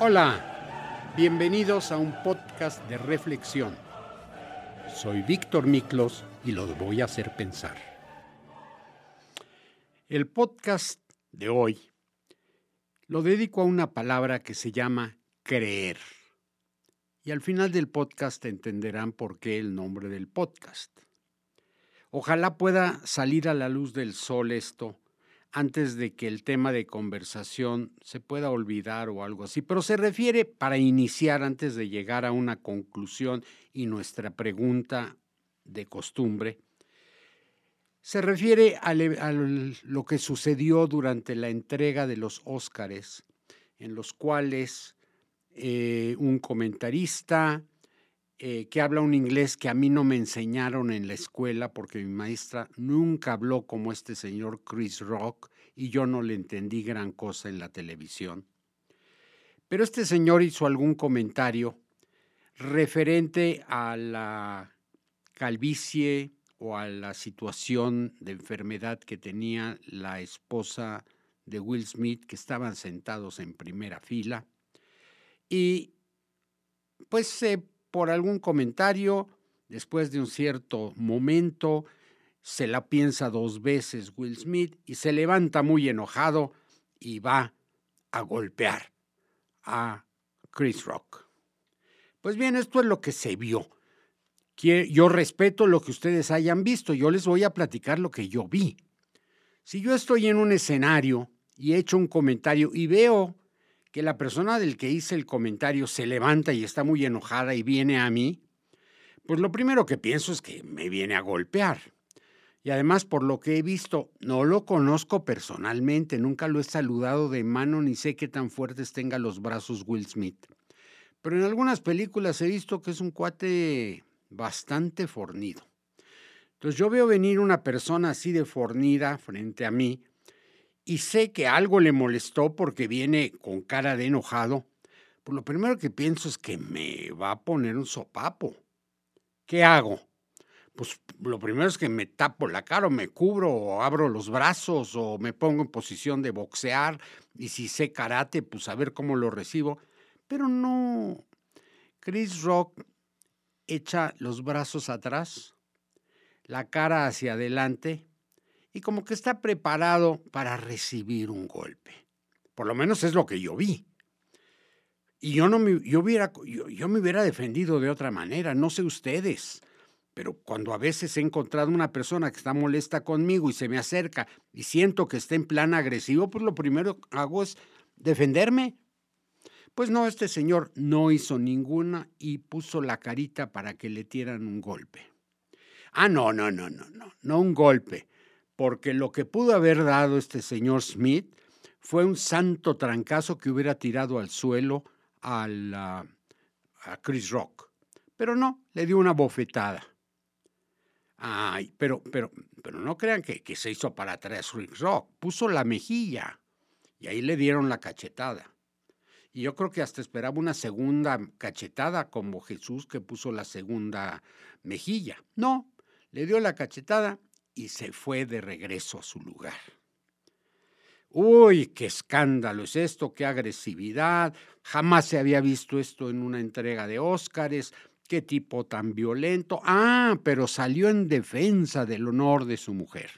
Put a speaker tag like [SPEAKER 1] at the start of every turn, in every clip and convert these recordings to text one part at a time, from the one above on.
[SPEAKER 1] Hola, bienvenidos a un podcast de reflexión. Soy Víctor Miklos y los voy a hacer pensar. El podcast de hoy lo dedico a una palabra que se llama creer. Y al final del podcast entenderán por qué el nombre del podcast. Ojalá pueda salir a la luz del sol esto antes de que el tema de conversación se pueda olvidar o algo así, pero se refiere para iniciar antes de llegar a una conclusión y nuestra pregunta de costumbre, se refiere a, lo que sucedió durante la entrega de los Óscares, en los cuales eh, un comentarista eh, que habla un inglés que a mí no me enseñaron en la escuela porque mi maestra nunca habló como este señor Chris Rock y yo no le entendí gran cosa en la televisión. Pero este señor hizo algún comentario referente a la calvicie o a la situación de enfermedad que tenía la esposa de Will Smith, que estaban sentados en primera fila. Y pues por algún comentario, después de un cierto momento, se la piensa dos veces Will Smith y se levanta muy enojado y va a golpear a Chris Rock. Pues bien, esto es lo que se vio. Yo respeto lo que ustedes hayan visto, yo les voy a platicar lo que yo vi. Si yo estoy en un escenario y he hecho un comentario y veo que la persona del que hice el comentario se levanta y está muy enojada y viene a mí, pues lo primero que pienso es que me viene a golpear. Y además, por lo que he visto, no lo conozco personalmente, nunca lo he saludado de mano ni sé qué tan fuertes tenga los brazos Will Smith. Pero en algunas películas he visto que es un cuate bastante fornido. Entonces yo veo venir una persona así de fornida frente a mí y sé que algo le molestó porque viene con cara de enojado. Pues lo primero que pienso es que me va a poner un sopapo. ¿Qué hago? Pues lo primero es que me tapo la cara o me cubro o abro los brazos o me pongo en posición de boxear y si sé karate, pues a ver cómo lo recibo. Pero no. Chris Rock echa los brazos atrás, la cara hacia adelante y como que está preparado para recibir un golpe. Por lo menos es lo que yo vi. Y yo no me, yo hubiera, yo, me hubiera defendido de otra manera, no sé ustedes, pero cuando a veces he encontrado una persona que está molesta conmigo y se me acerca y siento que está en plan agresivo, pues lo primero que hago es defenderme, pues no, este señor no hizo ninguna y puso la carita para que le dieran un golpe. Ah, no, no, no, no, no, no un golpe, porque lo que pudo haber dado este señor Smith fue un santo trancazo que hubiera tirado al suelo a, a Chris Rock. Pero no, le dio una bofetada. Ay, pero, pero, pero no crean que, que se hizo para atrás Chris Rock. Puso la mejilla y ahí le dieron la cachetada. Y yo creo que hasta esperaba una segunda cachetada como Jesús que puso la segunda mejilla. No, le dio la cachetada y se fue de regreso a su lugar. Uy, qué escándalo es esto, qué agresividad. Jamás se había visto esto en una entrega de Óscares. Qué tipo tan violento. Ah, pero salió en defensa del honor de su mujer.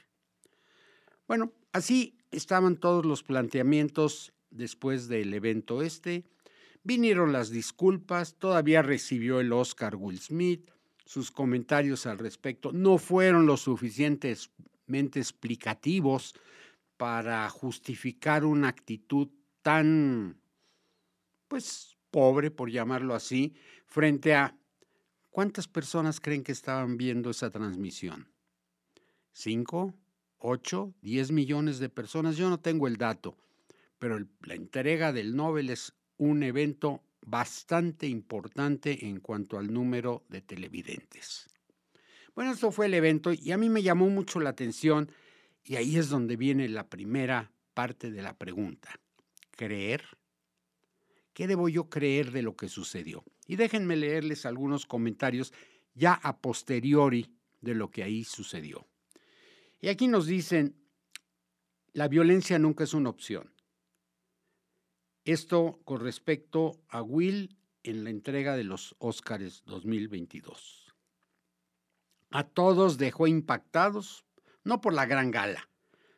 [SPEAKER 1] Bueno, así estaban todos los planteamientos después del evento este. Vinieron las disculpas, todavía recibió el Oscar Will Smith, sus comentarios al respecto no fueron lo suficientemente explicativos para justificar una actitud tan, pues, pobre, por llamarlo así, frente a cuántas personas creen que estaban viendo esa transmisión. ¿Cinco? ¿Ocho? ¿Diez millones de personas? Yo no tengo el dato pero la entrega del Nobel es un evento bastante importante en cuanto al número de televidentes. Bueno, esto fue el evento y a mí me llamó mucho la atención y ahí es donde viene la primera parte de la pregunta. ¿Creer? ¿Qué debo yo creer de lo que sucedió? Y déjenme leerles algunos comentarios ya a posteriori de lo que ahí sucedió. Y aquí nos dicen, la violencia nunca es una opción. Esto con respecto a Will en la entrega de los Óscares 2022. A todos dejó impactados, no por la gran gala,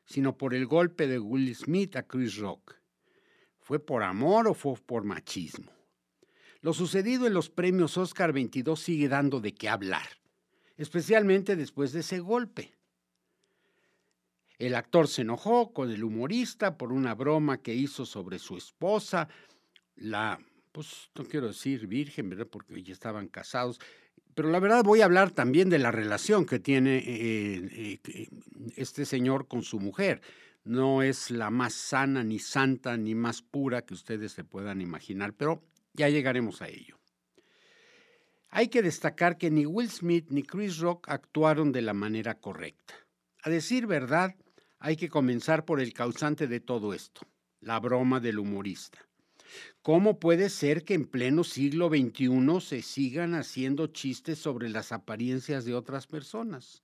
[SPEAKER 1] sino por el golpe de Will Smith a Chris Rock. ¿Fue por amor o fue por machismo? Lo sucedido en los premios Oscar 22 sigue dando de qué hablar, especialmente después de ese golpe. El actor se enojó con el humorista por una broma que hizo sobre su esposa, la, pues no quiero decir virgen, ¿verdad? Porque ya estaban casados, pero la verdad voy a hablar también de la relación que tiene eh, eh, este señor con su mujer. No es la más sana, ni santa, ni más pura que ustedes se puedan imaginar, pero ya llegaremos a ello. Hay que destacar que ni Will Smith ni Chris Rock actuaron de la manera correcta. A decir verdad, hay que comenzar por el causante de todo esto, la broma del humorista. ¿Cómo puede ser que en pleno siglo XXI se sigan haciendo chistes sobre las apariencias de otras personas?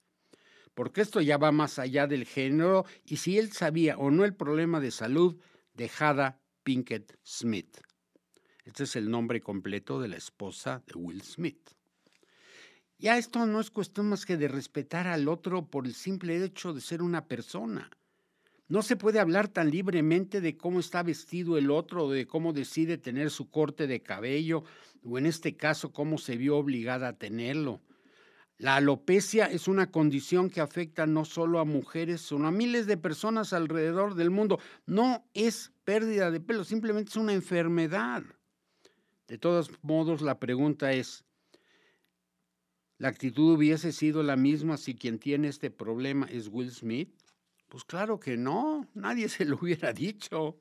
[SPEAKER 1] Porque esto ya va más allá del género y si él sabía o no el problema de salud de Hada Pinkett Smith. Este es el nombre completo de la esposa de Will Smith. Ya esto no es cuestión más que de respetar al otro por el simple hecho de ser una persona. No se puede hablar tan libremente de cómo está vestido el otro, de cómo decide tener su corte de cabello, o en este caso cómo se vio obligada a tenerlo. La alopecia es una condición que afecta no solo a mujeres, sino a miles de personas alrededor del mundo. No es pérdida de pelo, simplemente es una enfermedad. De todos modos, la pregunta es, ¿la actitud hubiese sido la misma si quien tiene este problema es Will Smith? Pues claro que no, nadie se lo hubiera dicho.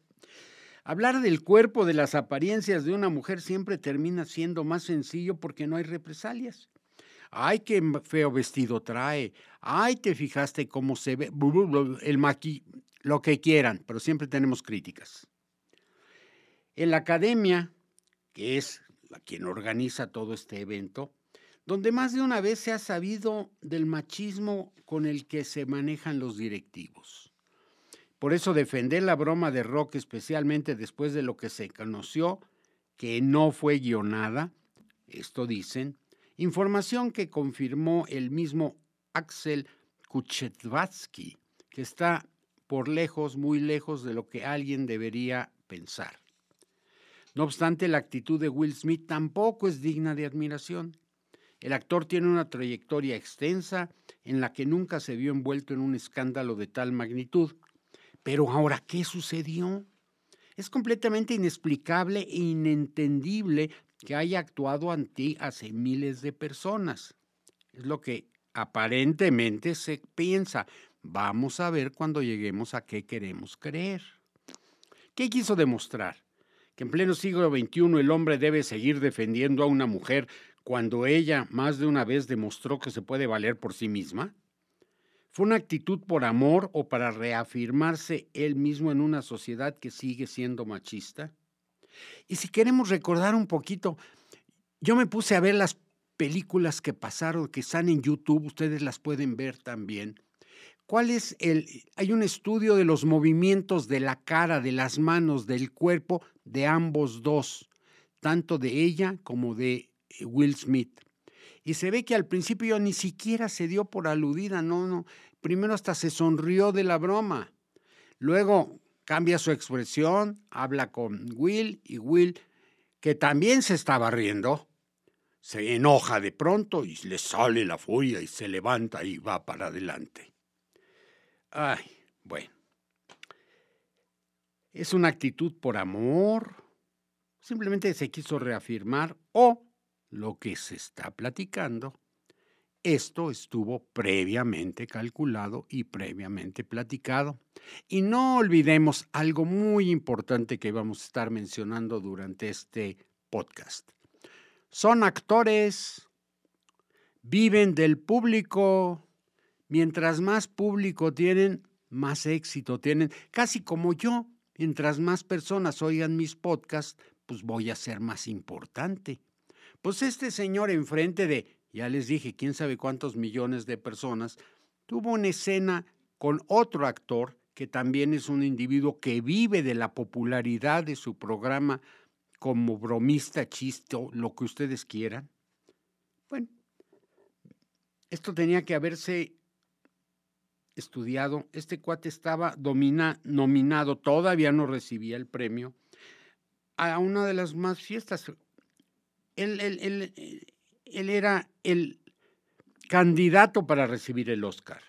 [SPEAKER 1] Hablar del cuerpo, de las apariencias de una mujer siempre termina siendo más sencillo porque no hay represalias. Ay, qué feo vestido trae. Ay, te fijaste cómo se ve. El maqui, lo que quieran, pero siempre tenemos críticas. En la academia, que es la quien organiza todo este evento, donde más de una vez se ha sabido del machismo con el que se manejan los directivos. Por eso defender la broma de Rock, especialmente después de lo que se conoció, que no fue guionada, esto dicen, información que confirmó el mismo Axel Kuchetvatsky, que está por lejos, muy lejos de lo que alguien debería pensar. No obstante, la actitud de Will Smith tampoco es digna de admiración. El actor tiene una trayectoria extensa en la que nunca se vio envuelto en un escándalo de tal magnitud. Pero ahora, ¿qué sucedió? Es completamente inexplicable e inentendible que haya actuado ante hace miles de personas. Es lo que aparentemente se piensa. Vamos a ver cuando lleguemos a qué queremos creer. ¿Qué quiso demostrar? Que en pleno siglo XXI el hombre debe seguir defendiendo a una mujer cuando ella más de una vez demostró que se puede valer por sí misma? ¿Fue una actitud por amor o para reafirmarse él mismo en una sociedad que sigue siendo machista? Y si queremos recordar un poquito, yo me puse a ver las películas que pasaron, que están en YouTube, ustedes las pueden ver también. ¿Cuál es el hay un estudio de los movimientos de la cara, de las manos, del cuerpo de ambos dos, tanto de ella como de Will Smith. Y se ve que al principio ni siquiera se dio por aludida, no, no. Primero hasta se sonrió de la broma. Luego cambia su expresión, habla con Will y Will, que también se estaba riendo, se enoja de pronto y le sale la furia y se levanta y va para adelante. Ay, bueno. ¿Es una actitud por amor? Simplemente se quiso reafirmar o lo que se está platicando, esto estuvo previamente calculado y previamente platicado. Y no olvidemos algo muy importante que vamos a estar mencionando durante este podcast. Son actores, viven del público. Mientras más público tienen, más éxito tienen. Casi como yo, mientras más personas oigan mis podcasts, pues voy a ser más importante. Pues este señor enfrente de, ya les dije, quién sabe cuántos millones de personas, tuvo una escena con otro actor que también es un individuo que vive de la popularidad de su programa como bromista, chiste, lo que ustedes quieran. Bueno, esto tenía que haberse estudiado. Este cuate estaba nominado, todavía no recibía el premio, a una de las más fiestas. Él, era el candidato para recibir el Oscar.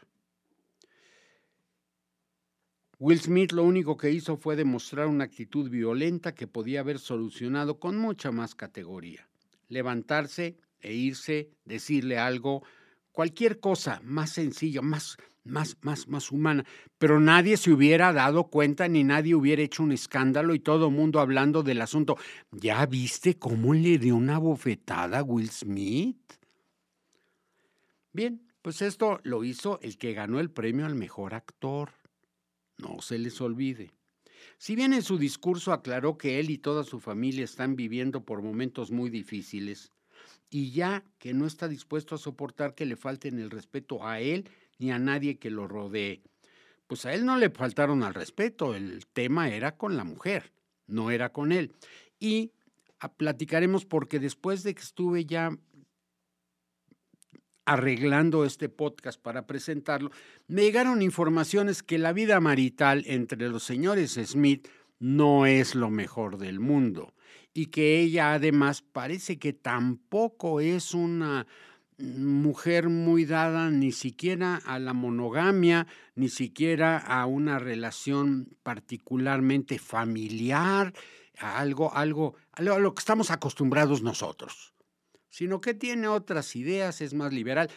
[SPEAKER 1] Will Smith lo único que hizo fue demostrar una actitud violenta que podía haber solucionado con mucha más categoría. Levantarse e irse, decirle algo, cualquier cosa más sencilla, más, más, más, más humana. Pero nadie se hubiera dado cuenta ni nadie hubiera hecho un escándalo y todo el mundo hablando del asunto. ¿Ya viste cómo le dio una bofetada a Will Smith? Bien, pues esto lo hizo el que ganó el premio al mejor actor. No se les olvide. Si bien en su discurso aclaró que él y toda su familia están viviendo por momentos muy difíciles, y ya que no está dispuesto a soportar que le falten el respeto a él ni a nadie que lo rodee. Pues a él no le faltaron al respeto, el tema era con la mujer, no era con él. Y platicaremos porque después de que estuve ya arreglando este podcast para presentarlo, me llegaron informaciones que la vida marital entre los señores Smith no es lo mejor del mundo y que ella además parece que tampoco es una mujer muy dada ni siquiera a la monogamia, ni siquiera a una relación particularmente familiar, a algo, algo, a lo que estamos acostumbrados nosotros, sino que tiene otras ideas, es más liberal,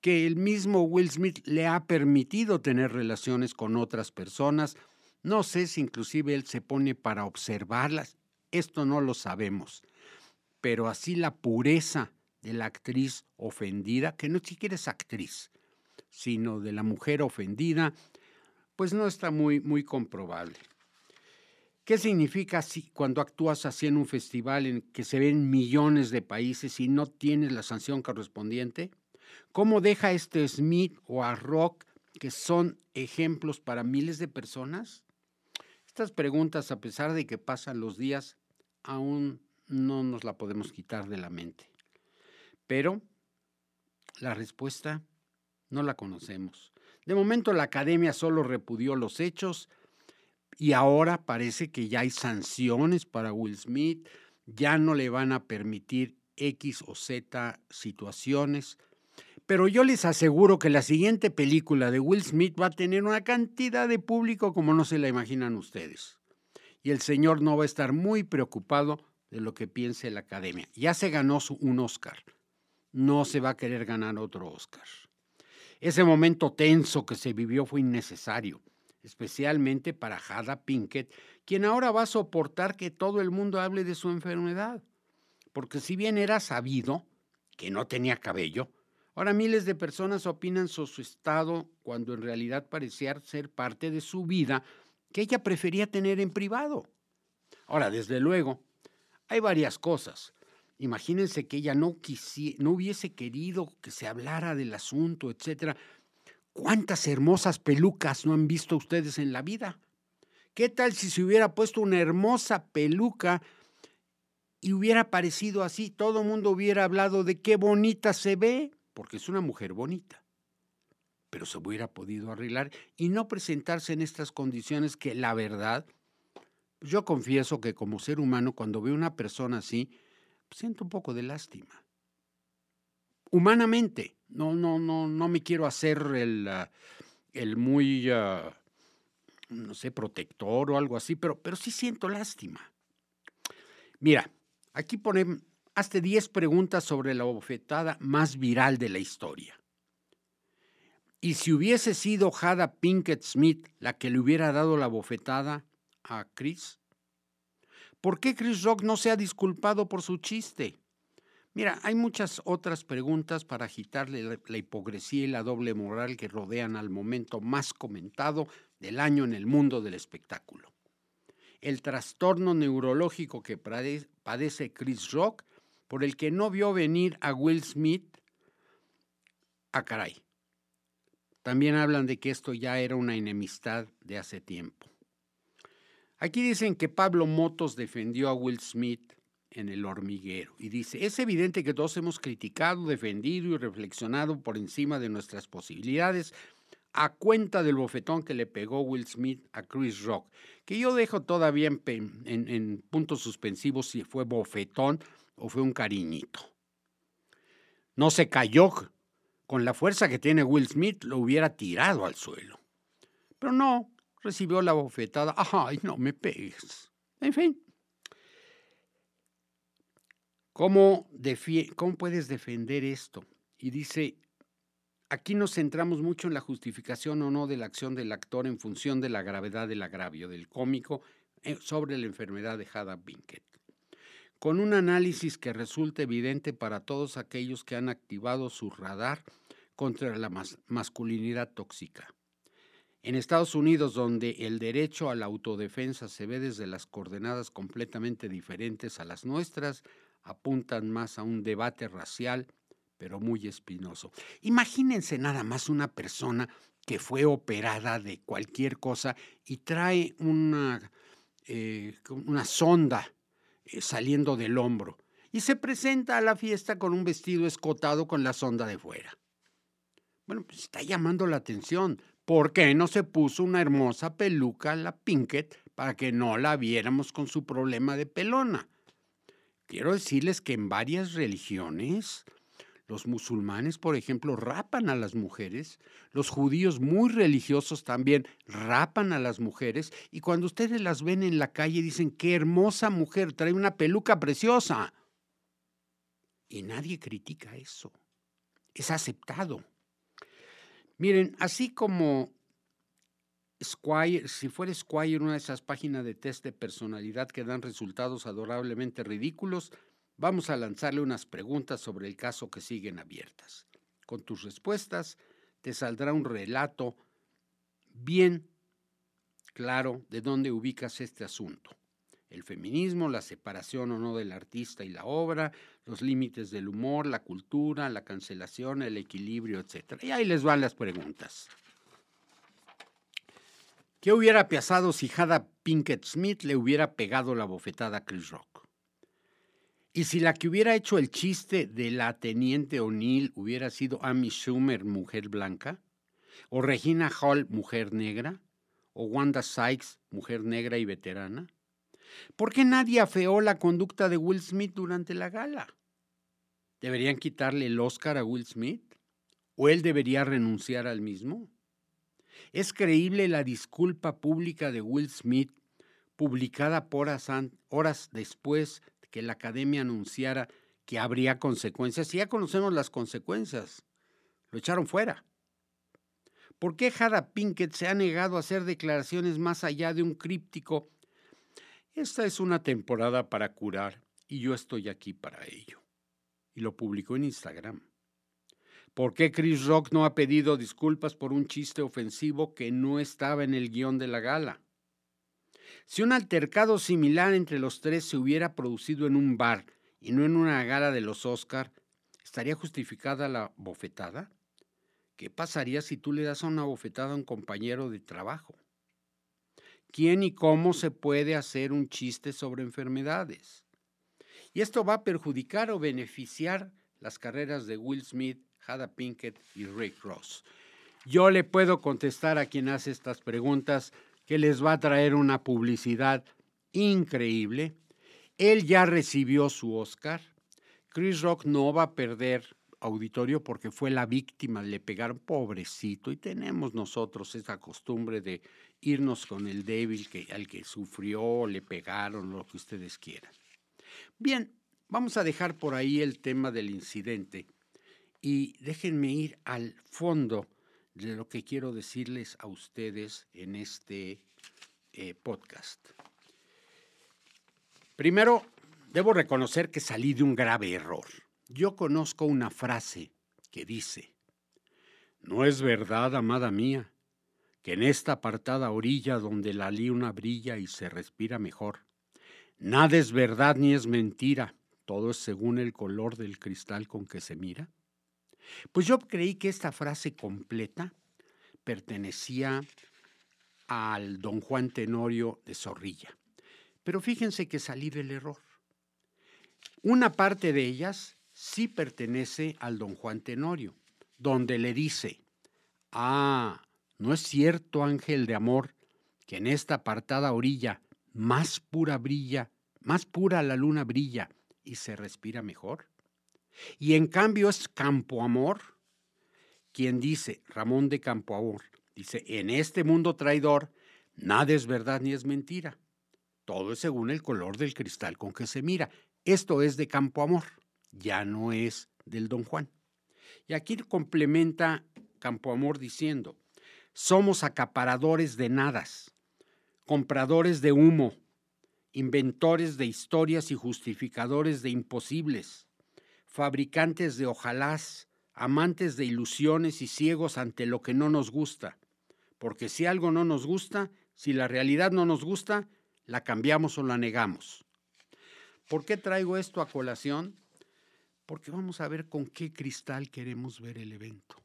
[SPEAKER 1] que el mismo Will Smith le ha permitido tener relaciones con otras personas. No sé si inclusive él se pone para observarlas, esto no lo sabemos, pero así la pureza de la actriz ofendida, que no siquiera es actriz, sino de la mujer ofendida, pues no está muy, muy comprobable. ¿Qué significa si, cuando actúas así en un festival en que se ven millones de países y no tienes la sanción correspondiente? ¿Cómo deja este Smith o a Rock, que son ejemplos para miles de personas? Estas preguntas, a pesar de que pasan los días, aún no nos la podemos quitar de la mente. Pero la respuesta no la conocemos. De momento la academia solo repudió los hechos y ahora parece que ya hay sanciones para Will Smith, ya no le van a permitir X o Z situaciones. Pero yo les aseguro que la siguiente película de Will Smith va a tener una cantidad de público como no se la imaginan ustedes. Y el señor no va a estar muy preocupado de lo que piense la academia. Ya se ganó un Oscar no se va a querer ganar otro Oscar. Ese momento tenso que se vivió fue innecesario, especialmente para Jada Pinkett, quien ahora va a soportar que todo el mundo hable de su enfermedad. Porque si bien era sabido que no tenía cabello, ahora miles de personas opinan sobre su estado cuando en realidad parecía ser parte de su vida que ella prefería tener en privado. Ahora, desde luego, hay varias cosas Imagínense que ella no, no hubiese querido que se hablara del asunto, etcétera. ¿Cuántas hermosas pelucas no han visto ustedes en la vida? ¿Qué tal si se hubiera puesto una hermosa peluca y hubiera parecido así? Todo el mundo hubiera hablado de qué bonita se ve, porque es una mujer bonita. Pero se hubiera podido arreglar y no presentarse en estas condiciones que la verdad, yo confieso que como ser humano, cuando veo una persona así, siento un poco de lástima. Humanamente, no, no, no, no me quiero hacer el, ah, el muy, ah, no sé, protector o algo así, pero, pero sí siento lástima. Mira, aquí ponen, hazte 10 preguntas sobre la bofetada más viral de la historia. Y si hubiese sido Jada Pinkett Smith la que le hubiera dado la bofetada a Chris, ¿Por qué Chris Rock no se ha disculpado por su chiste? Mira, hay muchas otras preguntas para agitarle la, hipocresía y la doble moral que rodean al momento más comentado del año en el mundo del espectáculo. El trastorno neurológico que padece Chris Rock, por el que no vio venir a Will Smith, a caray. también hablan de que esto ya era una enemistad de hace tiempo. Aquí dicen que Pablo Motos defendió a Will Smith en el hormiguero y dice, es evidente que todos hemos criticado, defendido y reflexionado por encima de nuestras posibilidades a cuenta del bofetón que le pegó Will Smith a Chris Rock, que yo dejo todavía en, en puntos suspensivos si fue bofetón o fue un cariñito. No se cayó con la fuerza que tiene Will Smith, lo hubiera tirado al suelo. Pero no, recibió la bofetada. Ay, no me pegues. En fin. ¿Cómo, ¿Cómo puedes defender esto? Y dice, aquí nos centramos mucho en la justificación o no de la acción del actor en función de la gravedad del agravio del cómico eh, sobre la enfermedad de Hada Pinkett con un análisis que resulta evidente para todos aquellos que han activado su radar contra la masculinidad tóxica. En Estados Unidos, donde el derecho a la autodefensa se ve desde las coordenadas completamente diferentes a las nuestras, apuntan más a un debate racial, pero muy espinoso. Imagínense nada más una persona que fue operada de cualquier cosa y trae una, eh, una sonda eh, saliendo del hombro y se presenta a la fiesta con un vestido escotado con la sonda de fuera. Bueno, pues está llamando la atención. ¿Por qué no se puso una hermosa peluca a la Pinkett para que no la viéramos con su problema de pelona? Quiero decirles que en varias religiones los musulmanes, por ejemplo, rapan a las mujeres. Los judíos muy religiosos también rapan a las mujeres. Y cuando ustedes las ven en la calle dicen, qué hermosa mujer, trae una peluca preciosa. Y nadie critica eso. Es aceptado. Miren, así como Squire, si fuera Squire una de esas páginas de test de personalidad que dan resultados adorablemente ridículos, Vamos a lanzarle unas preguntas sobre el caso que siguen abiertas. Con tus respuestas te saldrá un relato bien claro de dónde ubicas este asunto. El feminismo, la separación o no del artista y la obra, los límites del humor, la cultura, la cancelación, el equilibrio, etc. Y ahí les van las preguntas. ¿Qué hubiera pasado si Hada Pinkett Smith le hubiera pegado la bofetada a Chris Rock? Y si la que hubiera hecho el chiste de la teniente O'Neill hubiera sido Amy Schumer, mujer blanca, o Regina Hall, mujer negra, o Wanda Sykes, mujer negra y veterana, ¿por qué nadie afeó la conducta de Will Smith durante la gala? ¿Deberían quitarle el Oscar a Will Smith? ¿O él debería renunciar al mismo? ¿Es creíble la disculpa pública de Will Smith, publicada por horas después que la academia anunciara que habría consecuencias. Y ya conocemos las consecuencias. Lo echaron fuera. ¿Por qué Hada Pinkett se ha negado a hacer declaraciones más allá de un críptico? Esta es una temporada para curar y yo estoy aquí para ello. Y lo publicó en Instagram. ¿Por qué Chris Rock no ha pedido disculpas por un chiste ofensivo que no estaba en el guion de la gala? Si un altercado similar entre los tres se hubiera producido en un bar y no en una gala de los Oscar, ¿estaría justificada la bofetada? ¿Qué pasaría si tú le das una bofetada a un compañero de trabajo? ¿Quién y cómo se puede hacer un chiste sobre enfermedades? Y esto va a perjudicar o beneficiar las carreras de Will Smith, Hada Pinkett y Rick Ross. Yo le puedo contestar a quien hace estas preguntas que les va a traer una publicidad increíble. Él ya recibió su Oscar. Chris Rock no va a perder auditorio porque fue la víctima, le pegaron pobrecito y tenemos nosotros esa costumbre de irnos con el débil que, al que sufrió, le pegaron, lo que ustedes quieran. Bien, vamos a dejar por ahí el tema del incidente y déjenme ir al fondo de lo que quiero decirles a ustedes en este eh, podcast. Primero, debo reconocer que salí de un grave error. Yo conozco una frase que dice, no es verdad, amada mía, que en esta apartada orilla donde la luna brilla y se respira mejor, nada es verdad ni es mentira, todo es según el color del cristal con que se mira. Pues yo creí que esta frase completa pertenecía al don Juan Tenorio de Zorrilla. Pero fíjense que salí del error. Una parte de ellas sí pertenece al don Juan Tenorio, donde le dice, ah, no es cierto, ángel de amor, que en esta apartada orilla más pura brilla, más pura la luna brilla y se respira mejor. Y en cambio es Campo Amor quien dice, Ramón de Campo Amor, dice, en este mundo traidor, nada es verdad ni es mentira. Todo es según el color del cristal con que se mira. Esto es de Campo Amor, ya no es del Don Juan. Y aquí complementa Campo Amor diciendo, somos acaparadores de nadas, compradores de humo, inventores de historias y justificadores de imposibles, fabricantes de ojalás, amantes de ilusiones y ciegos ante lo que no nos gusta. Porque si algo no nos gusta, si la realidad no nos gusta, la cambiamos o la negamos. ¿Por qué traigo esto a colación? Porque vamos a ver con qué cristal queremos ver el evento.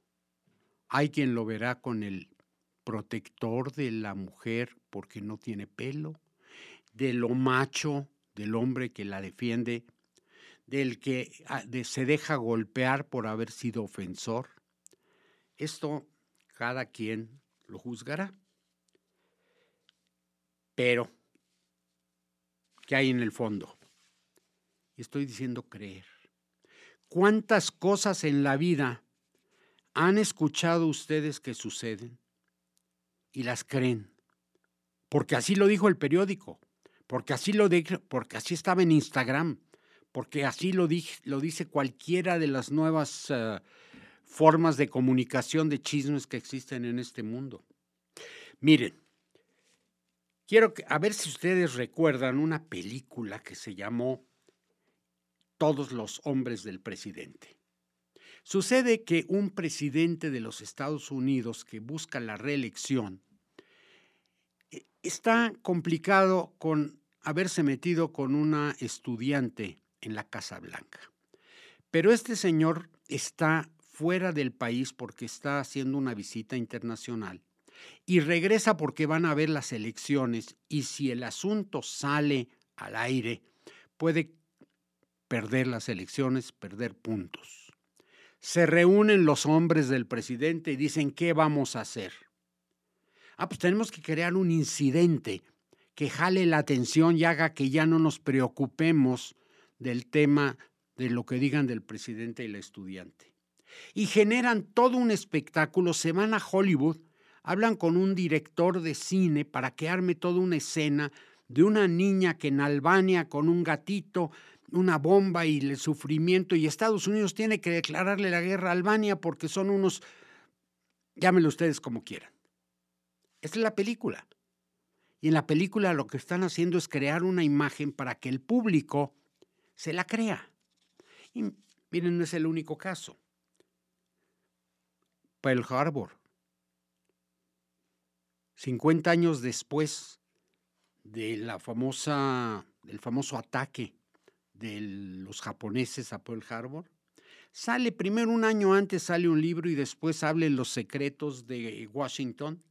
[SPEAKER 1] Hay quien lo verá con el protector de la mujer porque no tiene pelo, de lo macho del hombre que la defiende, del que ah, se deja golpear por haber sido ofensor. Esto cada quien lo juzgará. Pero, ¿qué hay en el fondo? Estoy diciendo creer. ¿Cuántas cosas en la vida han escuchado ustedes que suceden y las creen? Porque así lo dijo el periódico porque así lo porque así estaba en Instagram, porque así lo, lo dice cualquiera de las nuevas eh, formas de comunicación de chismes que existen en este mundo. Miren, quiero a ver si ustedes recuerdan una película que se llamó Todos los hombres del presidente. Sucede que un presidente de los Estados Unidos que busca la reelección Está complicado con haberse metido con una estudiante en la Casa Blanca. Pero este señor está fuera del país porque está haciendo una visita internacional y regresa porque van a ver las elecciones y si el asunto sale al aire, puede perder las elecciones, perder puntos. Se reúnen los hombres del presidente y dicen, ¿qué vamos a hacer? Ah, pues tenemos que crear un incidente que jale la atención y haga que ya no nos preocupemos del tema de lo que digan del presidente y la estudiante. Y generan todo un espectáculo, se van a Hollywood, hablan con un director de cine para que arme toda una escena de una niña que en Albania con un gatito, una bomba y el sufrimiento, y Estados Unidos tiene que declararle la guerra a Albania porque son unos, llámenlo ustedes como quieran. Esta es la película. Y en la película lo que están haciendo es crear una imagen para que el público se la crea. Y miren, no es el único caso. Pearl Harbor. 50 años después de la famosa, del famoso ataque de los japoneses a Pearl Harbor, sale primero un año antes sale un libro y después hablen los secretos de Washington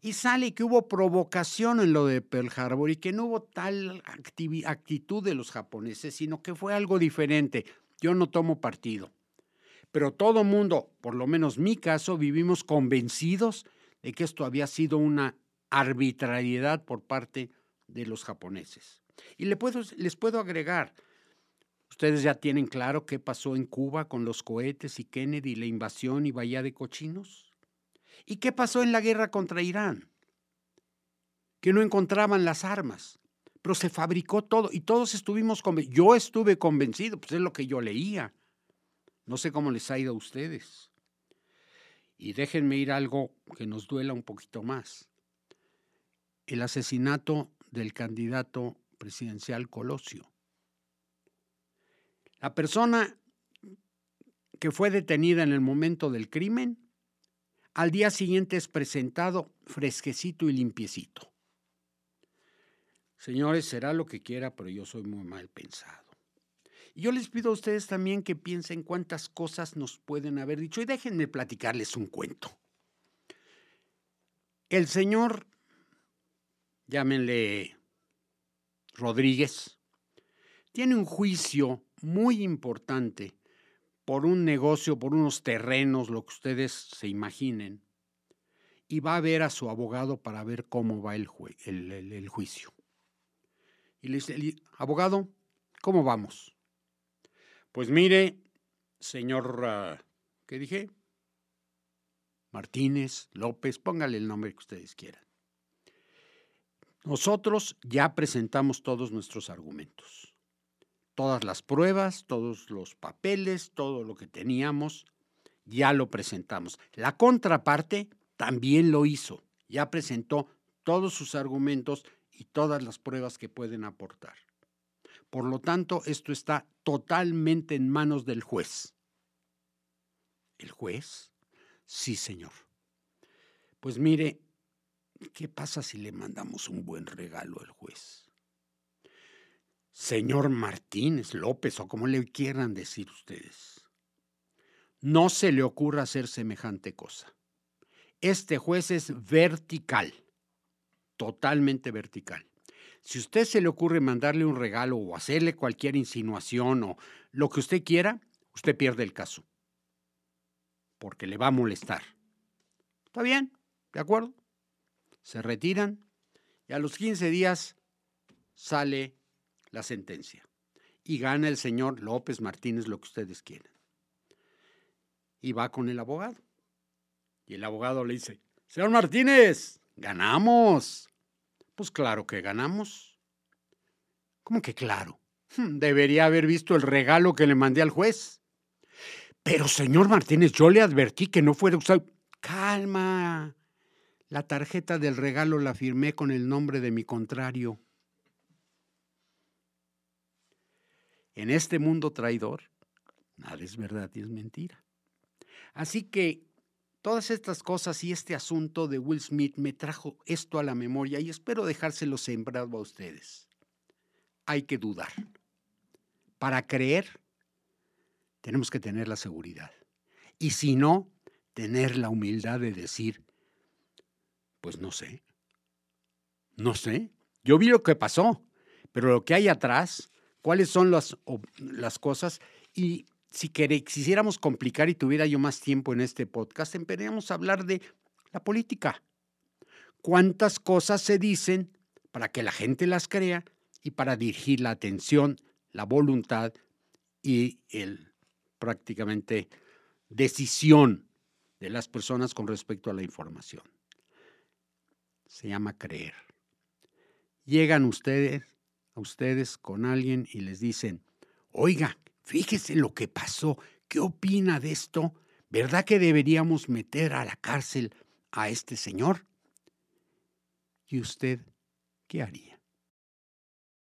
[SPEAKER 1] y sale que hubo provocación en lo de Pearl Harbor y que no hubo tal actitud de los japoneses, sino que fue algo diferente. Yo no tomo partido. Pero todo mundo, por lo menos mi caso, vivimos convencidos de que esto había sido una arbitrariedad por parte de los japoneses. Y les puedo, les puedo agregar, ustedes ya tienen claro qué pasó en Cuba con los cohetes y Kennedy, la invasión y Bahía de Cochinos. ¿Y qué pasó en la guerra contra Irán? Que no encontraban las armas, pero se fabricó todo y todos estuvimos convencidos. Yo estuve convencido, pues es lo que yo leía. No sé cómo les ha ido a ustedes. Y déjenme ir algo que nos duela un poquito más. El asesinato del candidato presidencial Colosio. La persona que fue detenida en el momento del crimen al día siguiente es presentado fresquecito y limpiecito. Señores, será lo que quiera, pero yo soy muy mal pensado. Y yo les pido a ustedes también que piensen cuántas cosas nos pueden haber dicho y déjenme platicarles un cuento. El señor, llámenle Rodríguez, tiene un juicio muy importante por un negocio, por unos terrenos, lo que ustedes se imaginen, y va a ver a su abogado para ver cómo va el, el, juicio. Y le dice, abogado, ¿cómo vamos? Pues mire, señor, ah, ¿qué dije? Martínez, López, póngale el nombre que ustedes quieran. Nosotros ya presentamos todos nuestros argumentos todas las pruebas, todos los papeles, todo lo que teníamos, ya lo presentamos. La contraparte también lo hizo, ya presentó todos sus argumentos y todas las pruebas que pueden aportar. Por lo tanto, esto está totalmente en manos del juez. ¿El juez? Sí, señor. Pues mire, ¿qué pasa si le mandamos un buen regalo al juez? Señor Martínez, López o como le quieran decir ustedes. No se le ocurra hacer semejante cosa. Este juez es vertical, totalmente vertical. Si usted se le ocurre mandarle un regalo o hacerle cualquier insinuación o lo que usted quiera, usted pierde el caso, porque le va a molestar. ¿Está bien? ¿De acuerdo? Se retiran y a los 15 días sale la sentencia. Y gana el señor López Martínez lo que ustedes quieran. Y va con el abogado. Y el abogado le dice, señor Martínez, ganamos. Pues claro que ganamos. ¿Cómo que claro? Hmm, debería haber visto el regalo que le mandé al juez. Pero, señor Martínez, yo le advertí que no fuera usado. Calma. La tarjeta del regalo la firmé con el nombre de mi contrario. En este mundo traidor, nada es verdad y es mentira. Así que todas estas cosas y este asunto de Will Smith me trajo esto a la memoria y espero dejárselo sembrado a ustedes. Hay que dudar. Para creer, tenemos que tener la seguridad. Y si no, tener la humildad de decir, pues no sé, no sé. Yo vi lo que pasó, pero lo que hay atrás cuáles son las, las cosas y si quisiéramos complicar y tuviera yo más tiempo en este podcast, empezaríamos a hablar de la política. ¿Cuántas cosas se dicen para que la gente las crea y para dirigir la atención, la voluntad y el prácticamente decisión de las personas con respecto a la información? Se llama creer. Llegan ustedes ustedes con alguien y les dicen, oiga, fíjese lo que pasó, ¿qué opina de esto? ¿Verdad que deberíamos meter a la cárcel a este señor? ¿Y usted qué haría?